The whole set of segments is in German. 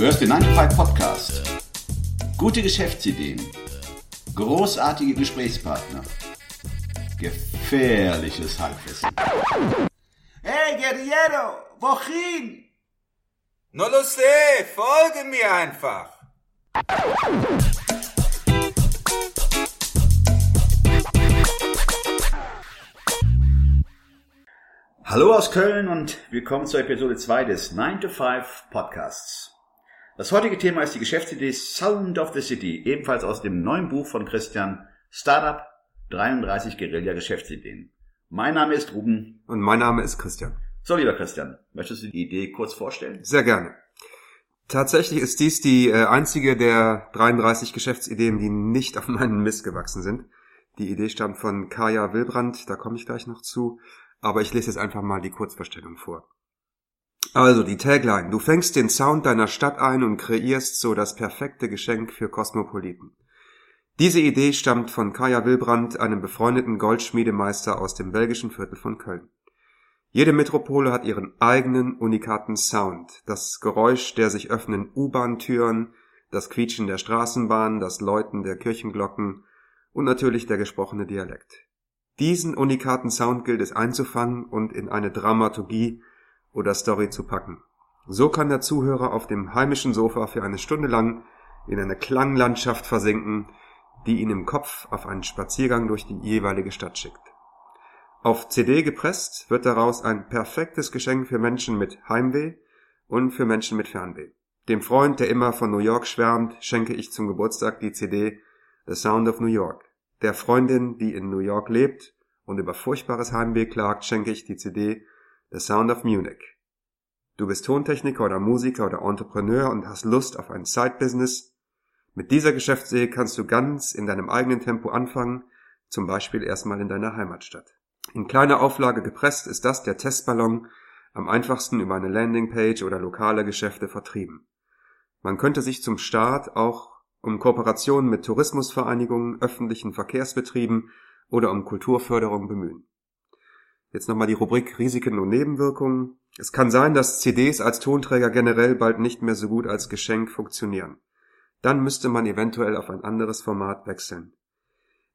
Du hörst den 9 to 5 Podcast. Gute Geschäftsideen. Großartige Gesprächspartner. Gefährliches Halbwissen. Hey, Guerriero, wohin? No lo sé, folge mir einfach. Hallo aus Köln und willkommen zur Episode 2 des 9 to 5 Podcasts. Das heutige Thema ist die Geschäftsidee Sound of the City, ebenfalls aus dem neuen Buch von Christian Startup 33 Guerilla Geschäftsideen. Mein Name ist Ruben. Und mein Name ist Christian. So, lieber Christian, möchtest du die Idee kurz vorstellen? Sehr gerne. Tatsächlich ist dies die äh, einzige der 33 Geschäftsideen, die nicht auf meinen Mist gewachsen sind. Die Idee stammt von Kaya Wilbrand, da komme ich gleich noch zu, aber ich lese jetzt einfach mal die Kurzvorstellung vor. Also die Tagline, du fängst den Sound deiner Stadt ein und kreierst so das perfekte Geschenk für Kosmopoliten. Diese Idee stammt von Kaya Wilbrand, einem befreundeten Goldschmiedemeister aus dem belgischen Viertel von Köln. Jede Metropole hat ihren eigenen unikaten Sound. Das Geräusch der sich öffnenden U-Bahn-Türen, das Quietschen der Straßenbahn, das Läuten der Kirchenglocken und natürlich der gesprochene Dialekt. Diesen unikaten Sound gilt es einzufangen und in eine Dramaturgie oder Story zu packen. So kann der Zuhörer auf dem heimischen Sofa für eine Stunde lang in eine Klanglandschaft versinken, die ihn im Kopf auf einen Spaziergang durch die jeweilige Stadt schickt. Auf CD gepresst wird daraus ein perfektes Geschenk für Menschen mit Heimweh und für Menschen mit Fernweh. Dem Freund, der immer von New York schwärmt, schenke ich zum Geburtstag die CD The Sound of New York. Der Freundin, die in New York lebt und über furchtbares Heimweh klagt, schenke ich die CD The Sound of Munich. Du bist Tontechniker oder Musiker oder Entrepreneur und hast Lust auf ein Side-Business. Mit dieser Geschäftsidee kannst du ganz in deinem eigenen Tempo anfangen, zum Beispiel erstmal in deiner Heimatstadt. In kleiner Auflage gepresst ist das der Testballon, am einfachsten über eine Landingpage oder lokale Geschäfte vertrieben. Man könnte sich zum Start auch um Kooperationen mit Tourismusvereinigungen, öffentlichen Verkehrsbetrieben oder um Kulturförderung bemühen. Jetzt nochmal die Rubrik Risiken und Nebenwirkungen. Es kann sein, dass CDs als Tonträger generell bald nicht mehr so gut als Geschenk funktionieren. Dann müsste man eventuell auf ein anderes Format wechseln.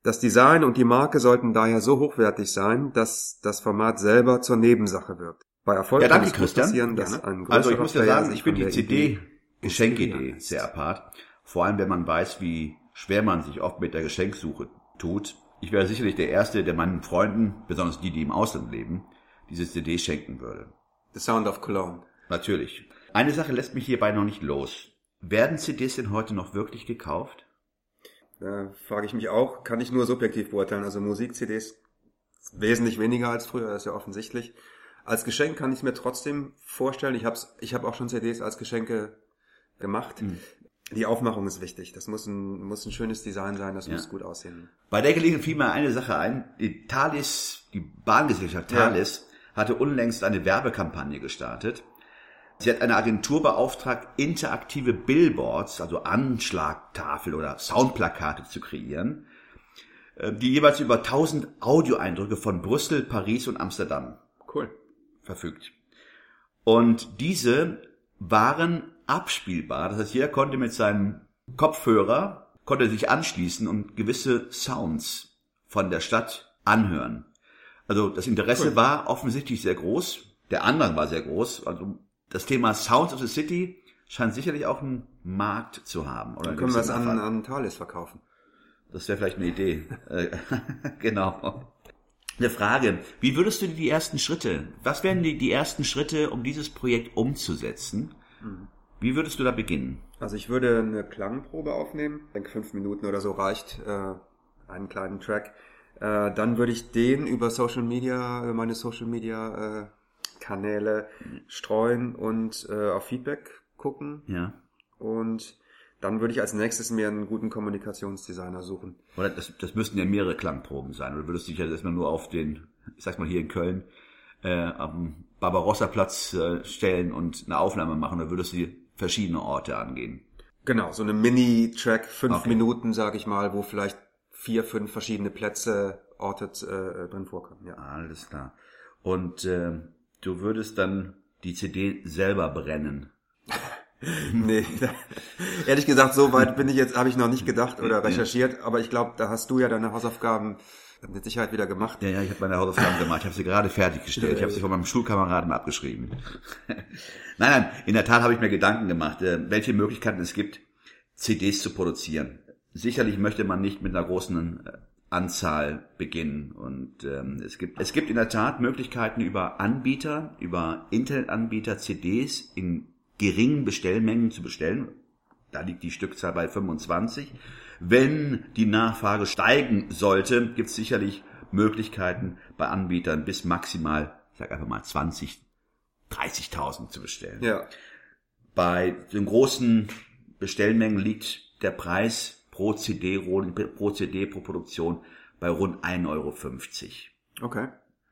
Das Design und die Marke sollten daher so hochwertig sein, dass das Format selber zur Nebensache wird. Bei Erfolg ja, danke, kann es passieren, dass ein Also ich muss ja sagen, ich finde die CD Geschenkidee sehr apart. Vor allem, wenn man weiß, wie schwer man sich oft mit der Geschenksuche tut. Ich wäre sicherlich der Erste, der meinen Freunden, besonders die, die im Ausland leben, diese CD schenken würde. The Sound of Cologne. Natürlich. Eine Sache lässt mich hierbei noch nicht los. Werden CDs denn heute noch wirklich gekauft? Da frage ich mich auch, kann ich nur subjektiv beurteilen. Also Musik-CDs wesentlich weniger als früher, das ist ja offensichtlich. Als Geschenk kann ich es mir trotzdem vorstellen. Ich habe ich hab auch schon CDs als Geschenke gemacht. Mhm. Die Aufmachung ist wichtig. Das muss ein, muss ein schönes Design sein, das ja. muss gut aussehen. Bei der Gelegenheit fiel mir eine Sache ein. Die Thalys, die Bahngesellschaft Thalys, ja. hatte unlängst eine Werbekampagne gestartet Sie hat eine Agentur beauftragt, interaktive Billboards, also Anschlagtafel oder Soundplakate zu kreieren, äh, die jeweils über 1000 Audioeindrücke von Brüssel, Paris und Amsterdam cool. verfügt. Und diese waren abspielbar. Das heißt, jeder konnte mit seinem Kopfhörer, konnte sich anschließen und gewisse Sounds von der Stadt anhören. Also das Interesse cool. war offensichtlich sehr groß. Der Andrang war sehr groß. Also das Thema Sounds of the City scheint sicherlich auch einen Markt zu haben. Oder Dann können wir es an, an Thales verkaufen. Das wäre vielleicht eine Idee. Äh, genau. Eine Frage. Wie würdest du die ersten Schritte, was wären die, die ersten Schritte, um dieses Projekt umzusetzen? Mhm. Wie würdest du da beginnen? Also ich würde eine Klangprobe aufnehmen. Ich denke, fünf Minuten oder so reicht, äh, einen kleinen Track. Äh, dann würde ich den über Social Media, meine Social Media äh, Kanäle streuen und äh, auf Feedback gucken. Ja. Und dann würde ich als nächstes mir einen guten Kommunikationsdesigner suchen. Oder das, das müssten ja mehrere Klangproben sein. Oder würdest du dich ja erstmal nur auf den, ich sag mal hier in Köln, äh, am Barbarossa-Platz äh, stellen und eine Aufnahme machen, oder würdest du verschiedene Orte angehen? Genau, so eine Mini-Track, fünf okay. Minuten, sag ich mal, wo vielleicht vier, fünf verschiedene Plätze, Orte äh, drin vorkommen. Ja. Alles klar. Und äh, du würdest dann die CD selber brennen. nee, da, ehrlich gesagt, so weit bin ich jetzt, habe ich noch nicht gedacht oder recherchiert, aber ich glaube, da hast du ja deine Hausaufgaben mit Sicherheit wieder gemacht. Ja, ja, ich habe meine Hausaufgaben gemacht. Ich habe sie gerade fertiggestellt. Ich habe sie von meinem Schulkameraden abgeschrieben. nein, nein, in der Tat habe ich mir Gedanken gemacht, äh, welche Möglichkeiten es gibt, CDs zu produzieren. Sicherlich möchte man nicht mit einer großen äh, Anzahl beginnen. Und ähm, es gibt es gibt in der Tat Möglichkeiten über Anbieter, über Internetanbieter CDs in geringen Bestellmengen zu bestellen. Da liegt die Stückzahl bei 25. Wenn die Nachfrage steigen sollte, gibt es sicherlich Möglichkeiten bei Anbietern bis maximal, ich sag einfach mal 20, 30.000 zu bestellen. Ja. Bei den großen Bestellmengen liegt der Preis pro CD, pro CD, pro Produktion bei rund 1,50 Euro. Okay.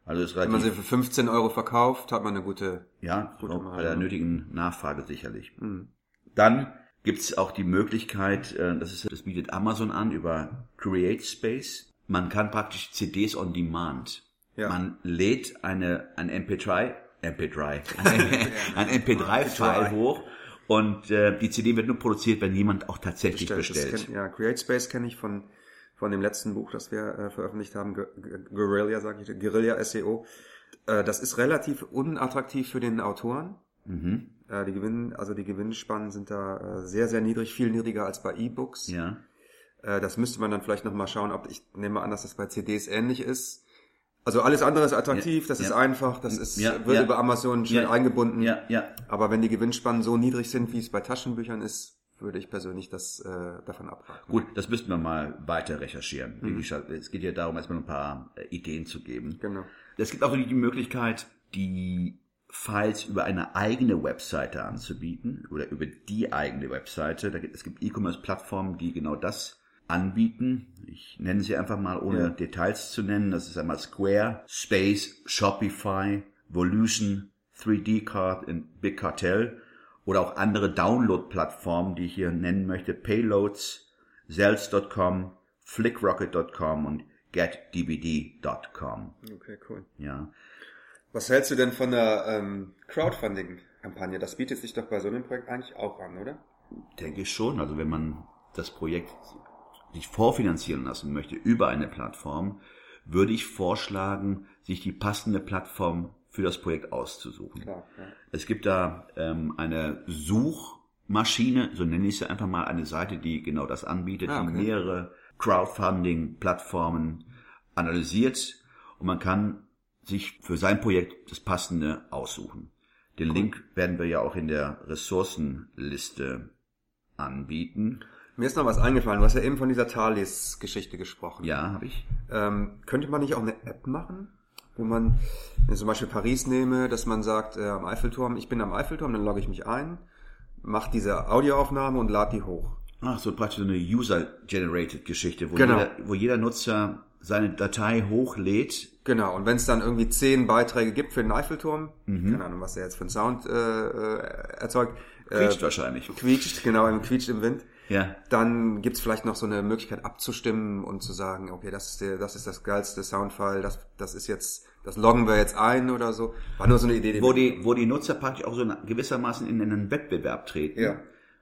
Also das ist Wenn man relativ, sie für 15 Euro verkauft, hat man eine gute. ja, gute auch bei der nötigen Nachfrage sicherlich. Mhm. Dann gibt es auch die Möglichkeit, äh, das, ist, das bietet Amazon an über Create Space. Man kann praktisch CDs on Demand. Ja. Man lädt eine, ein MP3, MP3, ein MP3-File hoch und äh, die CD wird nur produziert, wenn jemand auch tatsächlich Das bestellt. kenn, ja, Create Space kenne ich von von dem letzten Buch, das wir äh, veröffentlicht haben, Gu- Gu- Guerilla, sage ich, Guerilla SEO. Äh, das ist relativ unattraktiv für den Autoren. Mhm. Äh, die Gewinn, also die Gewinnspannen sind da äh, sehr, sehr niedrig, viel niedriger als bei E-Books. Ja. Äh, das müsste man dann vielleicht nochmal schauen, ob ich nehme an, dass das bei CDs ähnlich ist. Also alles andere ist attraktiv, Ja, das ist ja. einfach, das ist Ja, wird über Amazon schnell eingebunden. Ja, ja. Aber wenn die Gewinnspannen so niedrig sind, wie es bei Taschenbüchern ist, würde ich persönlich das äh, davon abraten. Gut, das müssten wir mal weiter recherchieren. Gesagt, Es geht ja darum, erstmal ein paar äh, Ideen zu geben. Genau. Es gibt auch die Möglichkeit, die Files über eine eigene Webseite anzubieten oder über die eigene Webseite. Da gibt, es gibt E-Commerce-Plattformen, die genau das anbieten. Ich nenne sie einfach mal, ohne Ja. Details zu nennen. Das ist einmal Square, Space, Shopify, Volution, 3D Card und Big Cartel oder auch andere Download-Plattformen, die ich hier nennen möchte. Payloads, Zells.com, Flickrocket.com und GetDVD.com. Okay, cool. Ja. Was hältst du denn von der ähm, Crowdfunding-Kampagne? Das bietet sich doch bei so einem Projekt eigentlich auch an, oder? Denke ich schon. Also wenn man das Projekt sich vorfinanzieren lassen möchte über eine Plattform, würde ich vorschlagen, sich die passende Plattform für das Projekt auszusuchen. Klar, ja. Es gibt da ähm, eine Suchmaschine, so nenne ich sie einfach mal, eine Seite, die genau das anbietet, Ah, die okay. mehrere Crowdfunding-Plattformen analysiert und man kann sich für sein Projekt das passende aussuchen. Den Link werden wir ja auch in der Ressourcenliste anbieten. Mir ist noch was eingefallen. Du hast ja eben von dieser Thales-Geschichte gesprochen. Ja, habe ich. Ähm, könnte man nicht auch eine App machen, wo man, wenn ich zum Beispiel Paris nehme, dass man sagt, äh, am Eiffelturm, ich bin am Eiffelturm, dann logge ich mich ein, mache diese Audioaufnahme und lade die hoch. Ach, so praktisch so eine User-Generated Geschichte, wo, Genau. jeder, wo jeder Nutzer seine Datei hochlädt. Genau, und wenn es dann irgendwie zehn Beiträge gibt für den Eiffelturm, Mhm. keine Ahnung, was der jetzt für einen Sound äh, äh, erzeugt, Quietscht äh, wahrscheinlich. quietscht, genau, im quietscht im Wind, Ja. dann gibt's vielleicht noch so eine Möglichkeit abzustimmen und zu sagen, okay, das ist der, das ist das geilste Soundfile, das, das ist jetzt, das loggen wir jetzt ein oder so. War nur so eine Idee, die wo die, wo die Nutzer praktisch auch so gewissermaßen in einen Wettbewerb treten. Ja.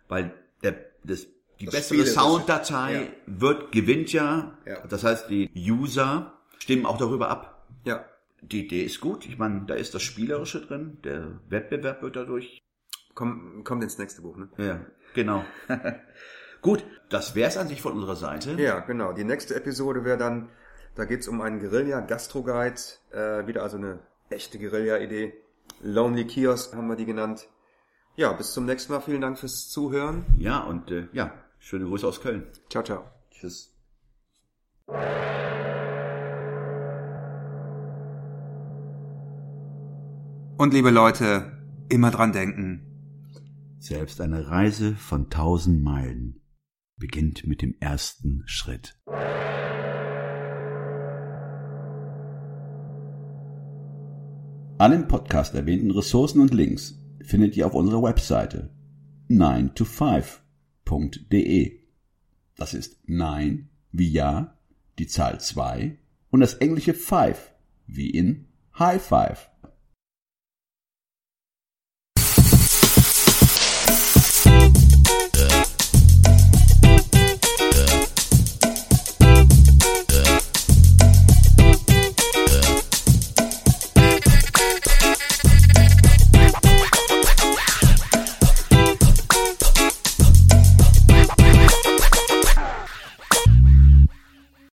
Weil der, das, die Das bessere Sounddatei ja. wird, gewinnt ja. Ja. Das heißt, die User stimmen auch darüber ab. Ja, Die Idee ist gut. Ich meine, da ist das Spielerische drin. Der Wettbewerb wird dadurch. komm, kommt ins nächste Buch, ne? Ja, genau. gut, das wär's an sich von unserer Seite. Ja, genau. Die nächste Episode wäre dann, da geht's um einen Guerilla-Gastro-Guide. Äh, wieder also eine echte Guerilla-Idee. Lonely Kiosk haben wir die genannt. Ja, bis zum nächsten Mal. Vielen Dank fürs Zuhören. Ja, und äh, ja, schöne Grüße aus Köln. Ciao, ciao. Tschüss. Und liebe Leute, immer dran denken. Selbst eine Reise von tausend Meilen beginnt mit dem ersten Schritt. Alle im Podcast erwähnten Ressourcen und Links findet ihr auf unserer Webseite 9to5.de. Das ist 9 wie Ja, die Zahl 2 und das englische 5 wie in High Five.